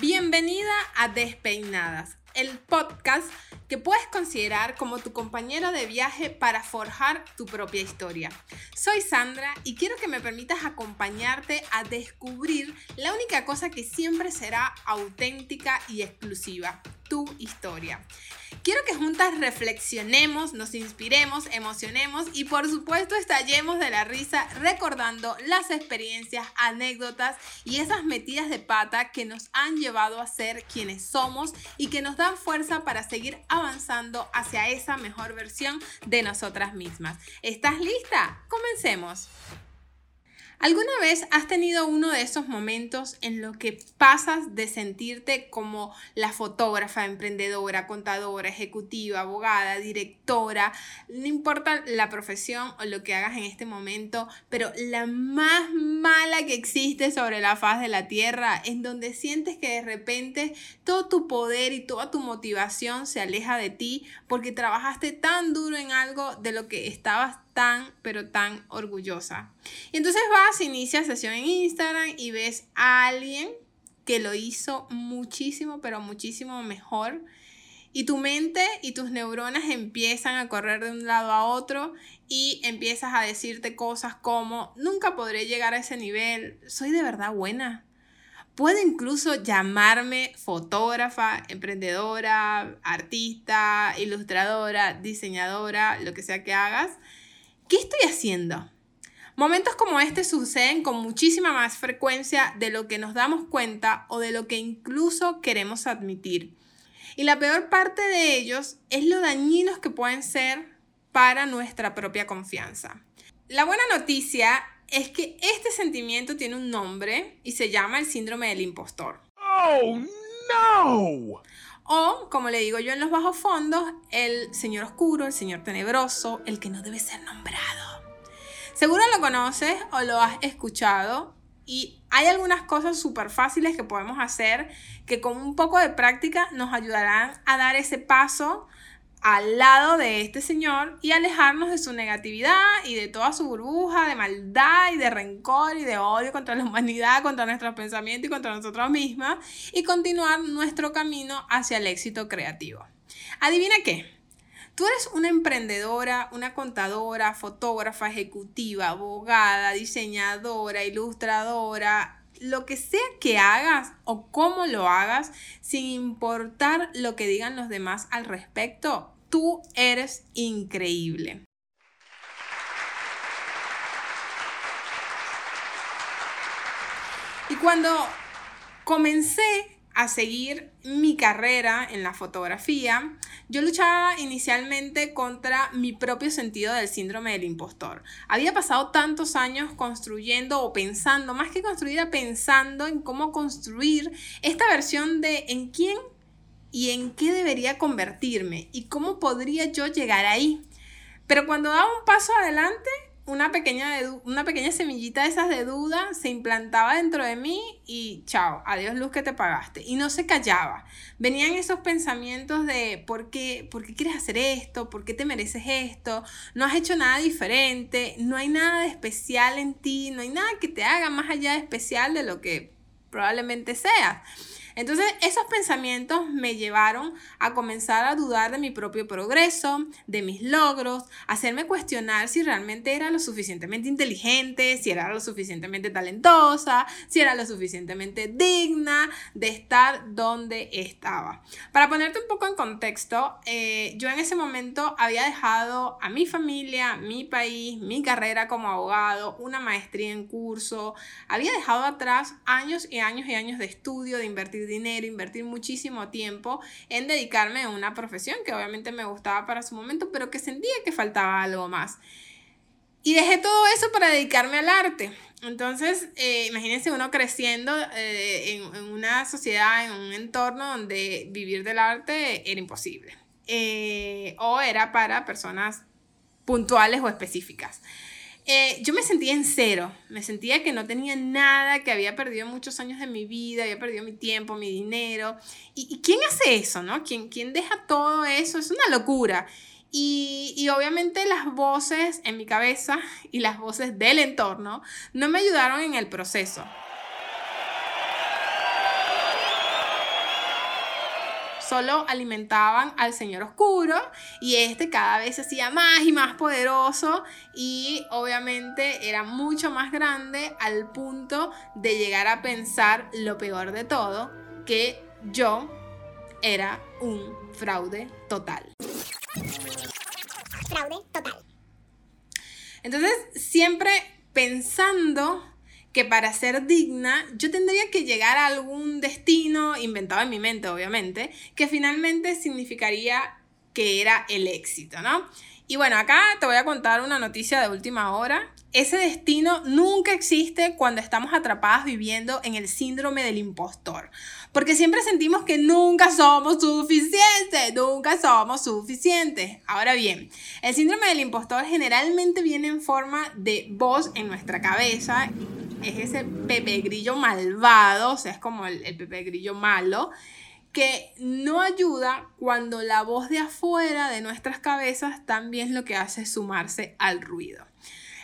Bienvenida a Despeinadas, el podcast que puedes considerar como tu compañero de viaje para forjar tu propia historia. Soy Sandra y quiero que me permitas acompañarte a descubrir la única cosa que siempre será auténtica y exclusiva, tu historia. Quiero que juntas reflexionemos, nos inspiremos, emocionemos y por supuesto estallemos de la risa recordando las experiencias, anécdotas y esas metidas de pata que nos han llevado a ser quienes somos y que nos dan fuerza para seguir avanzando hacia esa mejor versión de nosotras mismas. ¿Estás lista? Comencemos. ¿Alguna vez has tenido uno de esos momentos en los que pasas de sentirte como la fotógrafa, emprendedora, contadora, ejecutiva, abogada, directora, no importa la profesión o lo que hagas en este momento, pero la más mala que existe sobre la faz de la tierra, en donde sientes que de repente todo tu poder y toda tu motivación se aleja de ti porque trabajaste tan duro en algo de lo que estabas tan, pero tan orgullosa. Y entonces vas, inicia sesión en Instagram y ves a alguien que lo hizo muchísimo, pero muchísimo mejor. Y tu mente y tus neuronas empiezan a correr de un lado a otro y empiezas a decirte cosas como, nunca podré llegar a ese nivel, soy de verdad buena. Puedo incluso llamarme fotógrafa, emprendedora, artista, ilustradora, diseñadora, lo que sea que hagas. ¿Qué estoy haciendo? Momentos como este suceden con muchísima más frecuencia de lo que nos damos cuenta o de lo que incluso queremos admitir. Y la peor parte de ellos es lo dañinos que pueden ser para nuestra propia confianza. La buena noticia es que este sentimiento tiene un nombre y se llama el síndrome del impostor. ¡Oh, no! O, como le digo yo en los bajos fondos, el señor oscuro, el señor tenebroso, el que no debe ser nombrado. Seguro lo conoces o lo has escuchado y hay algunas cosas súper fáciles que podemos hacer que con un poco de práctica nos ayudarán a dar ese paso al lado de este señor y alejarnos de su negatividad y de toda su burbuja de maldad y de rencor y de odio contra la humanidad, contra nuestros pensamientos y contra nosotros mismas y continuar nuestro camino hacia el éxito creativo. Adivina qué. Tú eres una emprendedora, una contadora, fotógrafa, ejecutiva, abogada, diseñadora, ilustradora, lo que sea que hagas o cómo lo hagas, sin importar lo que digan los demás al respecto, Tú eres increíble. Y cuando comencé a seguir mi carrera en la fotografía, yo luchaba inicialmente contra mi propio sentido del síndrome del impostor. Había pasado tantos años construyendo o pensando, más que construir, pensando en cómo construir esta versión de en quién y en qué debería convertirme y cómo podría yo llegar ahí. Pero cuando daba un paso adelante, una pequeña, una pequeña semillita de esas de duda se implantaba dentro de mí y chao, adiós luz que te pagaste. Y no se callaba. Venían esos pensamientos de ¿por qué, ¿por qué quieres hacer esto? ¿Por qué te mereces esto? No has hecho nada diferente, no hay nada de especial en ti, no hay nada que te haga más allá de especial de lo que probablemente seas. Entonces, esos pensamientos me llevaron a comenzar a dudar de mi propio progreso, de mis logros, hacerme cuestionar si realmente era lo suficientemente inteligente, si era lo suficientemente talentosa, si era lo suficientemente digna de estar donde estaba. Para ponerte un poco en contexto, eh, yo en ese momento había dejado a mi familia, mi país, mi carrera como abogado, una maestría en curso, había dejado atrás años y años y años de estudio, de invertir dinero, invertir muchísimo tiempo en dedicarme a una profesión que obviamente me gustaba para su momento, pero que sentía que faltaba algo más. Y dejé todo eso para dedicarme al arte. Entonces, eh, imagínense uno creciendo eh, en, una sociedad, en un entorno donde vivir del arte era imposible. Eh, o era para personas puntuales o específicas. Eh, yo me sentía en cero, me sentía que no tenía nada, que había perdido muchos años de mi vida, había perdido mi tiempo, mi dinero. ¿Y, quién hace eso, no? ¿Quién, ¿Quién deja todo eso? Es una locura. Y, y, obviamente las voces en mi cabeza y las voces del entorno no me ayudaron en el proceso. Solo alimentaban al Señor Oscuro y este cada vez se hacía más y más poderoso y obviamente era mucho más grande al punto de llegar a pensar lo peor de todo, que yo era un fraude total. Fraude total. Entonces, siempre pensando que para ser digna yo tendría que llegar a algún destino inventado en mi mente, obviamente, que finalmente significaría que era el éxito, ¿no? Y bueno, acá te voy a contar una noticia de última hora. Ese destino nunca existe cuando estamos atrapadas viviendo en el síndrome del impostor. Porque siempre sentimos que nunca somos suficientes, nunca somos suficientes. Ahora bien, el síndrome del impostor generalmente viene en forma de voz en nuestra cabeza es ese Pepe Grillo malvado, o sea, es como el, Pepe Grillo malo, que no ayuda cuando la voz de afuera de nuestras cabezas también lo que hace es sumarse al ruido.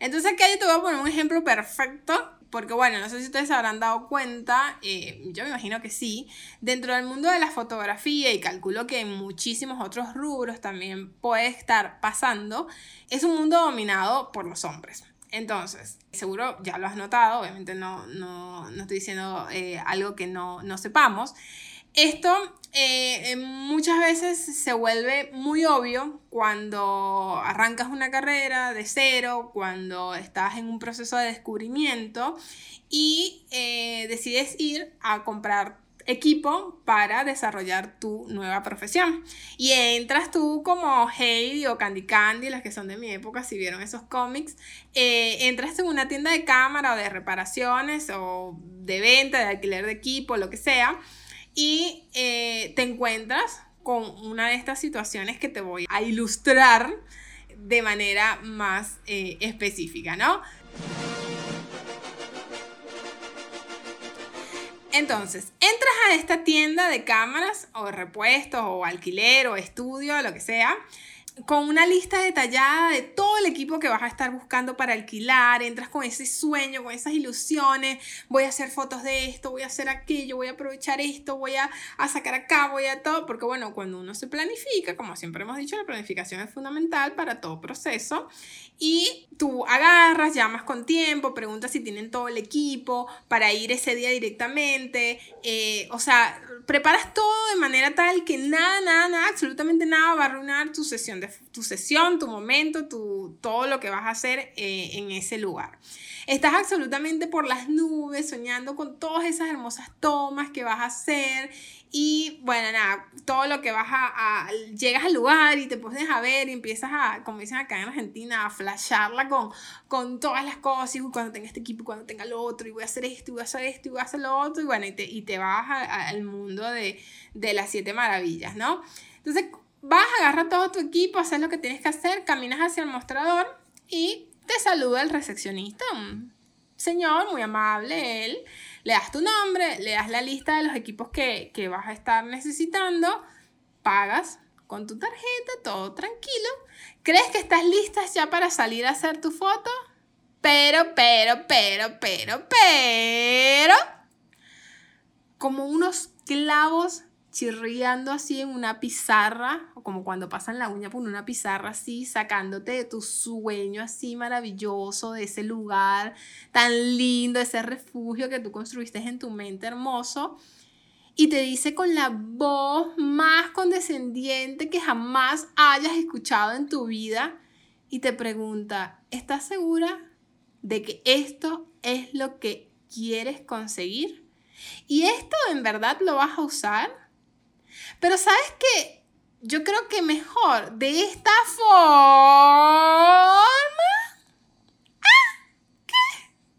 Entonces aquí yo te voy a poner un ejemplo perfecto porque bueno, no sé si ustedes se habrán dado cuenta, eh, yo me imagino que sí, dentro del mundo de la fotografía y calculo que en muchísimos otros rubros también puede estar pasando, es un mundo dominado por los hombres. Entonces, seguro ya lo has notado, obviamente no, no, no estoy diciendo eh, algo que no, no sepamos. Esto eh, muchas veces se vuelve muy obvio cuando arrancas una carrera de cero, cuando estás en un proceso de descubrimiento y eh, decides ir a comprar equipo para desarrollar tu nueva profesión. Y entras tú como Heidi o Candy Candy, las que son de mi época, si vieron esos cómics, eh, entras en una tienda de cámara o de reparaciones o de venta, de alquiler de equipo, lo que sea, y eh, te encuentras con una de estas situaciones que te voy a ilustrar de manera más eh, específica, ¿no? Entonces, a esta tienda de cámaras o repuestos o alquiler o estudio, lo que sea, con una lista detallada de todo el equipo que vas a estar buscando para alquilar, entras con ese sueño, con esas ilusiones, voy a hacer fotos de esto, voy a hacer aquello, voy a aprovechar esto, voy a, sacar acá, voy a todo, porque bueno, cuando uno se planifica, como siempre hemos dicho, la planificación es fundamental para todo proceso y tú agarras, llamas con tiempo, preguntas si tienen todo el equipo para ir ese día directamente, eh, o sea, preparas todo de manera tal que nada, nada, nada, absolutamente nada va a arruinar tu sesión de tu sesión, tu momento, tu, todo lo que vas a hacer eh, en ese lugar. Estás absolutamente por las nubes, soñando con todas esas hermosas tomas que vas a hacer. Y bueno, nada, todo lo que vas a, llegas al lugar y te pones a ver y empiezas a, como dicen acá en Argentina, a flasharla con, con todas las cosas. Y cuando tenga este equipo, cuando tenga lo otro, y voy a hacer esto, y voy a hacer esto, y voy a hacer lo otro. Y bueno, y te, y te vas al mundo de, de las siete maravillas, ¿no? Entonces, vas, agarra todo tu equipo, haces lo que tienes que hacer, caminas hacia el mostrador y te saluda el recepcionista, un señor muy amable, él. Le das tu nombre, le das la lista de los equipos que, que vas a estar necesitando, pagas con tu tarjeta, todo tranquilo. ¿Crees que estás lista ya para salir a hacer tu foto? Pero, pero, pero, pero, pero... Como unos clavos chirriando así en una pizarra, o como cuando pasan la uña por una pizarra así, sacándote de tu sueño así maravilloso, de ese lugar tan lindo, ese refugio que tú construiste en tu mente hermoso. Y te dice con la voz más condescendiente que jamás hayas escuchado en tu vida. Y te pregunta, ¿estás segura de que esto es lo que quieres conseguir? ¿Y esto en verdad lo vas a usar? Pero sabes qué? Yo creo que mejor de esta forma... ¿Ah? ¿Qué?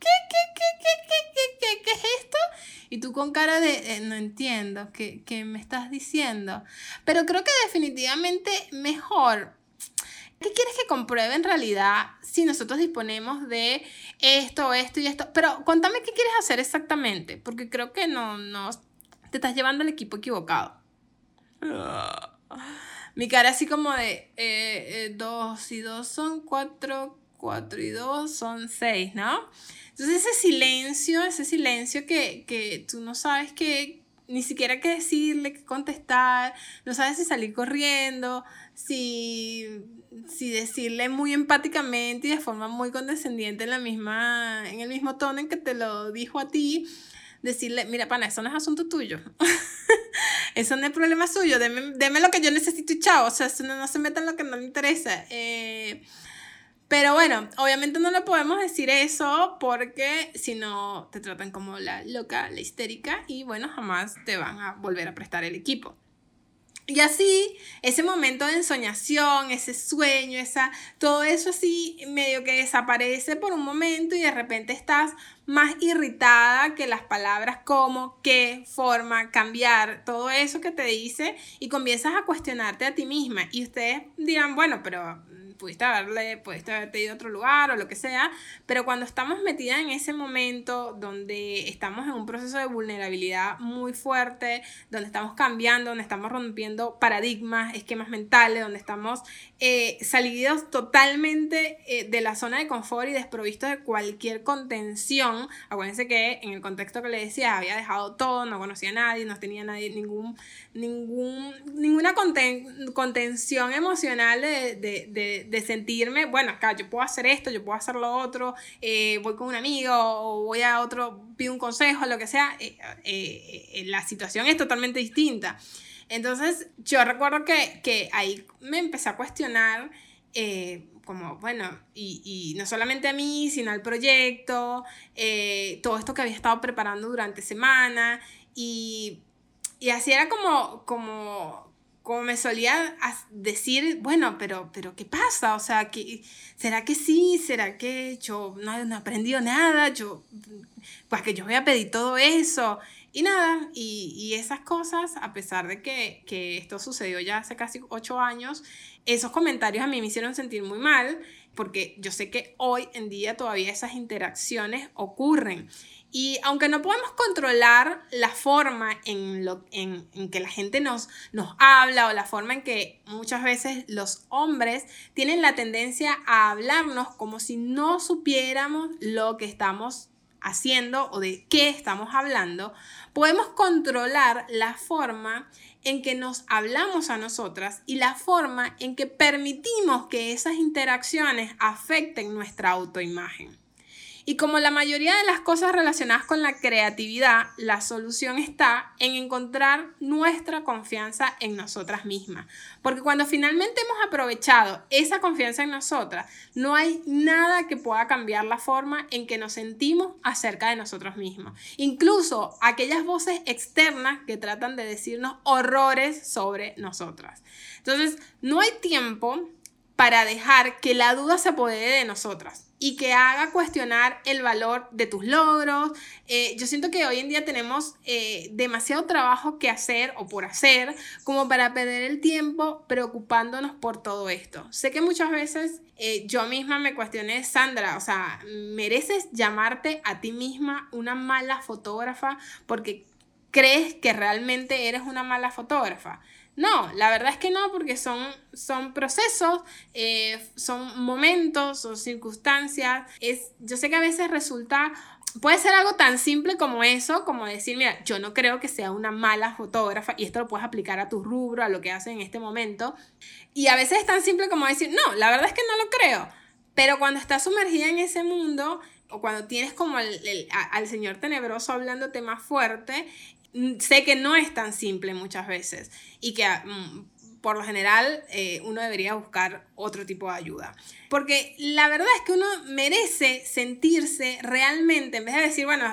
¿Qué, qué, qué, qué, qué, qué, qué, es esto? Y tú con cara de, eh, no entiendo, ¿qué, ¿qué me estás diciendo? Pero creo que definitivamente mejor ¿Qué quieres que compruebe en realidad si nosotros disponemos de esto, esto y esto? Pero contame qué quieres hacer exactamente, porque creo que no, no te estás llevando al equipo equivocado. Mi cara así como de eh, eh, dos y dos son cuatro, cuatro y dos son seis, ¿no? Entonces ese silencio, ese silencio que, que tú no sabes qué, ni siquiera qué decirle, qué contestar, no sabes si salir corriendo, si, si decirle muy empáticamente y de forma muy condescendiente en, la misma, en el mismo tono en que te lo dijo a ti, decirle, mira, pana, eso no es asunto tuyo. eso no es problema suyo, deme, lo que yo necesito y chao. O sea, eso no, se meta en lo que no le interesa. Eh, pero bueno, obviamente no le podemos decir eso porque si no te tratan como la loca, la histérica y bueno, jamás te van a volver a prestar el equipo. Y así, ese momento de ensoñación, ese sueño, esa, todo eso así medio que desaparece por un momento y de repente estás más irritada que las palabras como, qué, forma, cambiar, todo eso que te dice y comienzas a cuestionarte a ti misma. Y ustedes dirán, bueno, pero pudiste haberle, pudiste haberte ido a otro lugar o lo que sea, pero cuando estamos metidas en ese momento donde estamos en un proceso de vulnerabilidad muy fuerte, donde estamos cambiando, donde estamos rompiendo paradigmas, esquemas mentales, donde estamos eh, salidos totalmente eh, de la zona de confort y desprovistos de cualquier contención, acuérdense que en el contexto que le decía, había dejado todo, no conocía a nadie, no tenía nadie, ningún, ningún, ninguna contención emocional de de, sentirme, bueno, acá yo puedo hacer esto, yo puedo hacer lo otro, eh, voy con un amigo o voy a otro, pido un consejo, lo que sea, eh, eh, la situación es totalmente distinta. Entonces yo recuerdo que, que ahí me empecé a cuestionar como, bueno, y, y, no solamente a mí, sino al proyecto, todo esto que había estado preparando durante semana y, y así era como, como como me solía decir, bueno, pero, pero ¿qué pasa? O sea, que ¿será que sí? ¿Será que yo no, no he aprendido nada? Yo, pues que yo voy a pedir todo eso. Y nada, y, y esas cosas, a pesar de que, que, esto sucedió ya hace casi ocho años, esos comentarios a mí me hicieron sentir muy mal, porque yo sé que hoy en día todavía esas interacciones ocurren. Y aunque no podemos controlar la forma en, lo, en, que la gente nos, nos habla o la forma en que muchas veces los hombres tienen la tendencia a hablarnos como si no supiéramos lo que estamos haciendo o de qué estamos hablando, podemos controlar la forma en que nos hablamos a nosotras y la forma en que permitimos que esas interacciones afecten nuestra autoimagen. Y como la mayoría de las cosas relacionadas con la creatividad, la solución está en encontrar nuestra confianza en nosotras mismas. Porque cuando finalmente hemos aprovechado esa confianza en nosotras, no hay nada que pueda cambiar la forma en que nos sentimos acerca de nosotros mismos. Incluso aquellas voces externas que tratan de decirnos horrores sobre nosotras. Entonces, no hay tiempo para dejar que la duda se apodere de nosotras y que haga cuestionar el valor de tus logros. Eh, yo siento que hoy en día tenemos eh, demasiado trabajo que hacer o por hacer como para perder el tiempo preocupándonos por todo esto. Sé que muchas veces eh, yo misma me cuestioné, Sandra, o sea, ¿mereces llamarte a ti misma una mala fotógrafa porque crees que realmente eres una mala fotógrafa? No, la verdad es que no, porque son, son procesos, eh, son momentos o circunstancias. Es, yo sé que a veces resulta, puede ser algo tan simple como eso, como decir, mira, yo no creo que sea una mala fotógrafa y esto lo puedes aplicar a tu rubro, a lo que haces en este momento. Y a veces es tan simple como decir, no, la verdad es que no lo creo. Pero cuando estás sumergida en ese mundo, o cuando tienes como al, al señor tenebroso hablándote más fuerte, sé que no es tan simple muchas veces y que mm, por lo general eh, uno debería buscar otro tipo de ayuda. Porque la verdad es que uno merece sentirse realmente, en vez de decir, bueno,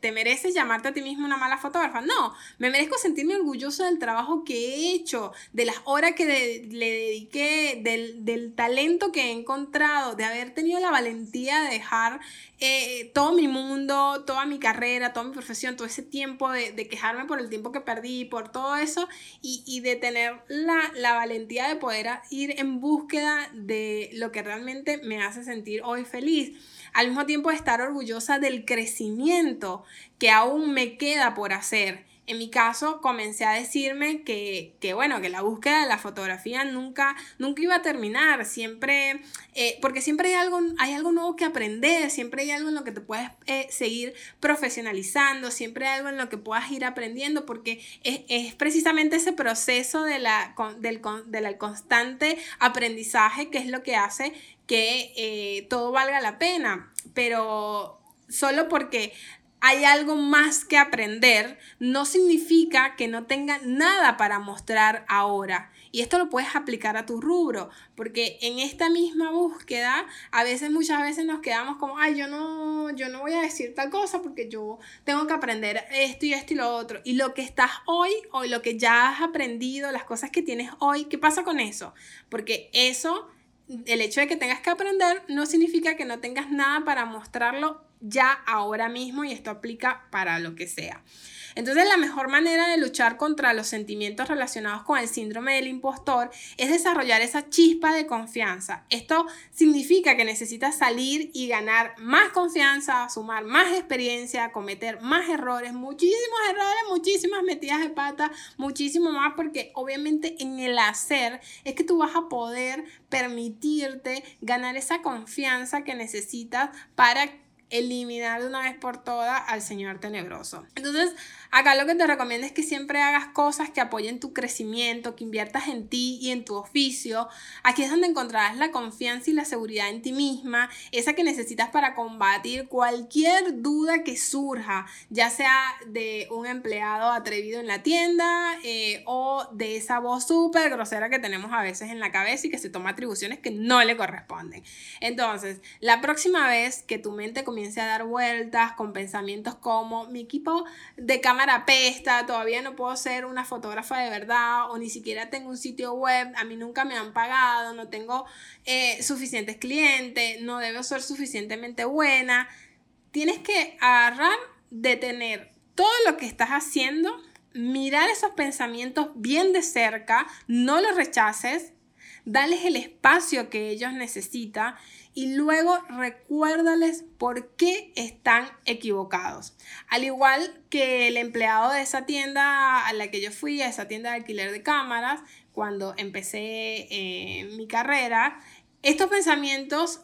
te mereces llamarte a ti mismo una mala fotógrafa. No, me merezco sentirme orgulloso del trabajo que he hecho, de las horas que le dediqué, del, del, talento que he encontrado, de haber tenido la valentía de dejar eh, todo mi mundo, toda mi carrera, toda mi profesión, todo ese tiempo de, de quejarme por el tiempo que perdí, por todo eso, y, y de tener la, la valentía de poder ir en búsqueda de lo que realmente me hace sentir hoy feliz. Al mismo tiempo estar orgullosa del crecimiento que aún me queda por hacer en mi caso comencé a decirme que, que bueno, que la búsqueda de la fotografía nunca, nunca iba a terminar, siempre, eh, porque siempre hay algo, hay algo nuevo que aprender, siempre hay algo en lo que te puedes eh, seguir profesionalizando, siempre hay algo en lo que puedas ir aprendiendo, porque es, precisamente ese proceso del, del constante aprendizaje que es lo que hace que eh, todo valga la pena, pero solo porque hay algo más que aprender, no significa que no tenga nada para mostrar ahora. Y esto lo puedes aplicar a tu rubro, porque en esta misma búsqueda, a veces, muchas veces nos quedamos como, ay, yo no, yo no voy a decir tal cosa porque yo tengo que aprender esto y esto y lo otro. Y lo que estás hoy, o lo que ya has aprendido, las cosas que tienes hoy, ¿qué pasa con eso? Porque eso el hecho de que tengas que aprender no significa que no tengas nada para mostrarlo ya ahora mismo y esto aplica para lo que sea. Entonces la mejor manera de luchar contra los sentimientos relacionados con el síndrome del impostor es desarrollar esa chispa de confianza. Esto significa que necesitas salir y ganar más confianza, sumar más experiencia, cometer más errores, muchísimos errores, muchísimas metidas de pata, muchísimo más porque obviamente en el hacer es que tú vas a poder permitirte ganar esa confianza que necesitas para eliminar de una vez por todas al Señor tenebroso. Entonces, acá lo que te recomiendo es que siempre hagas cosas que apoyen tu crecimiento, que inviertas en ti y en tu oficio. Aquí es donde encontrarás la confianza y la seguridad en ti misma, esa que necesitas para combatir cualquier duda que surja, ya sea de un empleado atrevido en la tienda eh, o de esa voz súper grosera que tenemos a veces en la cabeza y que se toma atribuciones que no le corresponden. Entonces, la próxima vez que tu mente comience a dar vueltas con pensamientos como mi equipo de cámara pesta, todavía no puedo ser una fotógrafa de verdad o ni siquiera tengo un sitio web, a mí nunca me han pagado, no tengo eh, suficientes clientes, no debo ser suficientemente buena. Tienes que agarrar, detener todo lo que estás haciendo, mirar esos pensamientos bien de cerca, no los rechaces, dales el espacio que ellos necesitan y luego recuérdales por qué están equivocados. Al igual que el empleado de esa tienda a la que yo fui, a esa tienda de alquiler de cámaras, cuando empecé eh, mi carrera, estos pensamientos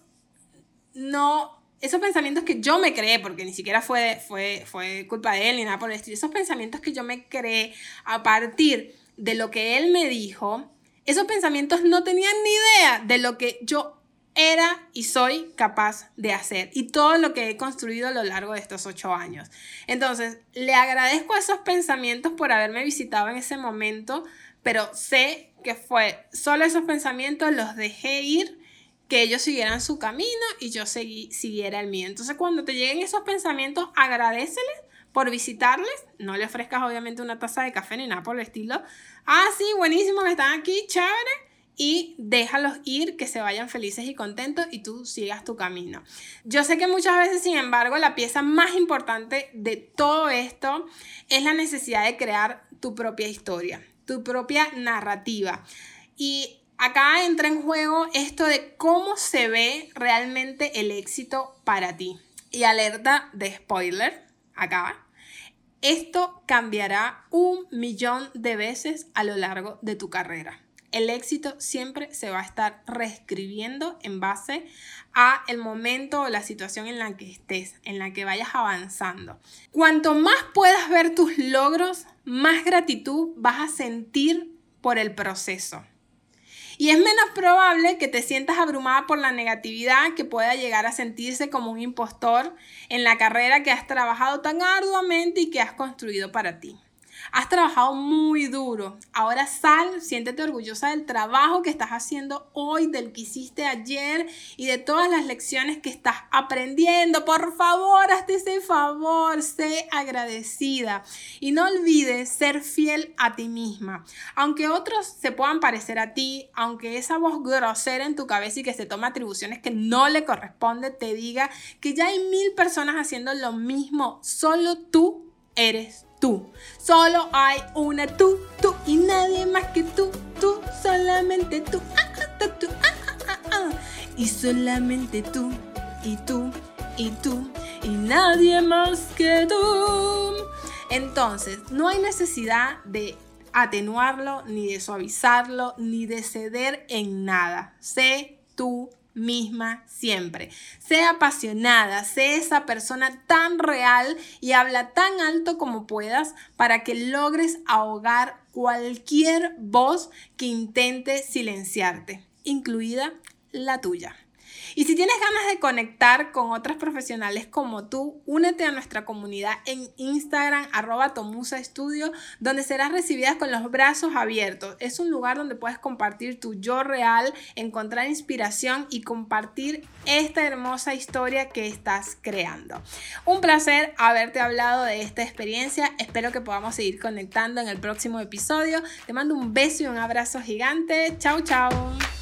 no esos pensamientos que yo me creé, porque ni siquiera fue, fue, fue culpa de él ni nada por el estilo, esos pensamientos que yo me creé a partir de lo que él me dijo, esos pensamientos no tenían ni idea de lo que yo era y soy capaz de hacer y todo lo que he construido a lo largo de estos ocho años. Entonces, le agradezco esos pensamientos por haberme visitado en ese momento, pero sé que fue solo esos pensamientos, los dejé ir, que ellos siguieran su camino y yo seguí, siguiera el mío. Entonces, cuando te lleguen esos pensamientos, agradeceles por visitarles. No le ofrezcas obviamente una taza de café ni nada por el estilo. Ah, sí, buenísimo están aquí, chévere y déjalos ir, que se vayan felices y contentos y tú sigas tu camino. Yo sé que muchas veces, sin embargo, la pieza más importante de todo esto es la necesidad de crear tu propia historia, tu propia narrativa. Y acá entra en juego esto de cómo se ve realmente el éxito para ti. Y alerta de spoiler, acá. Esto cambiará un millón de veces a lo largo de tu carrera el éxito siempre se va a estar reescribiendo en base a el momento o la situación en la que estés, en la que vayas avanzando. Cuanto más puedas ver tus logros, más gratitud vas a sentir por el proceso. Y es menos probable que te sientas abrumada por la negatividad que pueda llegar a sentirse como un impostor en la carrera que has trabajado tan arduamente y que has construido para ti. Has trabajado muy duro. Ahora sal, siéntete orgullosa del trabajo que estás haciendo hoy, del que hiciste ayer y de todas las lecciones que estás aprendiendo. Por favor, hazte ese favor, sé agradecida. Y no olvides ser fiel a ti misma. Aunque otros se puedan parecer a ti, aunque esa voz grosera en tu cabeza y que se toma atribuciones que no le corresponde te diga que ya hay mil personas haciendo lo mismo, solo tú eres tú. Solo hay una tú, tú y nadie más que tú, tú, solamente tú. Ah, ah, ah, y solamente tú, y tú, y tú, y nadie más que tú. Entonces, no hay necesidad de atenuarlo, ni de suavizarlo, ni de ceder en nada. Sé tú misma siempre. Sé apasionada, sé esa persona tan real y habla tan alto como puedas para que logres ahogar cualquier voz que intente silenciarte, incluida la tuya. Y si tienes ganas de conectar con otras profesionales como tú, únete a nuestra comunidad en Instagram, arroba Tomusa Studio, donde serás recibida con los brazos abiertos. Es un lugar donde puedes compartir tu yo real, encontrar inspiración y compartir esta hermosa historia que estás creando. Un placer haberte hablado de esta experiencia. Espero que podamos seguir conectando en el próximo episodio. Te mando un beso y un abrazo gigante. Chao, chao.